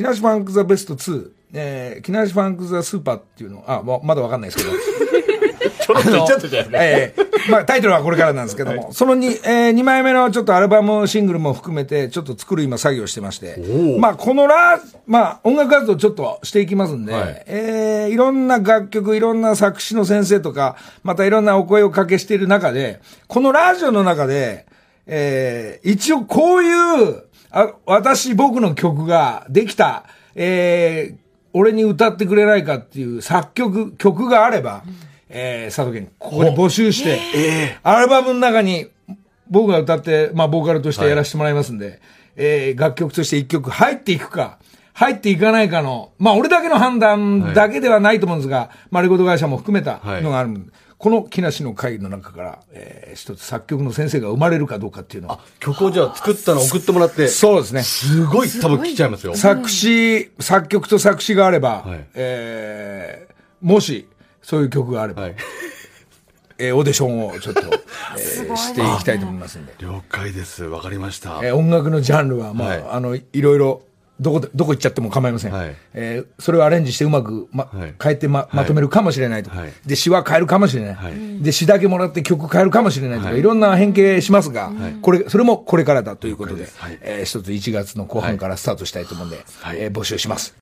木梨ファンクザベスト2、えー、木梨ファンクザスーパーっていうの、あ、ままだわかんないですけど。ちょろっと言っちゃったじゃ。ええまあタイトルはこれからなんですけども、その 2,、えー、2枚目のちょっとアルバムシングルも含めて、ちょっと作る今作業してまして、まあこのラまあ音楽活動ちょっとしていきますんで、はい。えーいろんな楽曲、いろんな作詞の先生とか、またいろんなお声をかけしている中で、このラジオの中で、えー一応こういう、あ私、僕の曲ができた、えー俺に歌ってくれないかっていう作曲、曲があれば、えー佐藤健、ここで募集して、アルバムの中に僕が歌って、まあ、ボーカルとしてやらせてもらいますんで、えー楽曲として一曲入っていくか、入っていかないかの、まあ、俺だけの判断だけではないと思うんですが、まあ、レコード会社も含めたのがあるんで、この木梨の会の中から、えー一つ作曲の先生が生まれるかどうかっていうのを曲をじゃあ作ったの送ってもらって、そうですね。すごい多分来ちゃいますよ。作詞、作曲と作詞があれば、はいえーもし、そういう曲があれば、はい。えーオーディションをちょっと、えー していきたいと思いますんで。了解です。わかりました。えー音楽のジャンルは、まあ、はいあの、いろいろ、どこで、どこ行っちゃっても構いません。はい。えーそれをアレンジしてうまく、まはい。変えてま、まとめるかもしれないとか、はい。で、詩は変えるかもしれない。はい。で、詩だけもらって曲変えるかもしれないとか、はい。い、ろんな変形しますが、これ、それもこれからだということで、はい。えー一つ1月の後半からスタートしたいと思うんで、はい。えー募集します。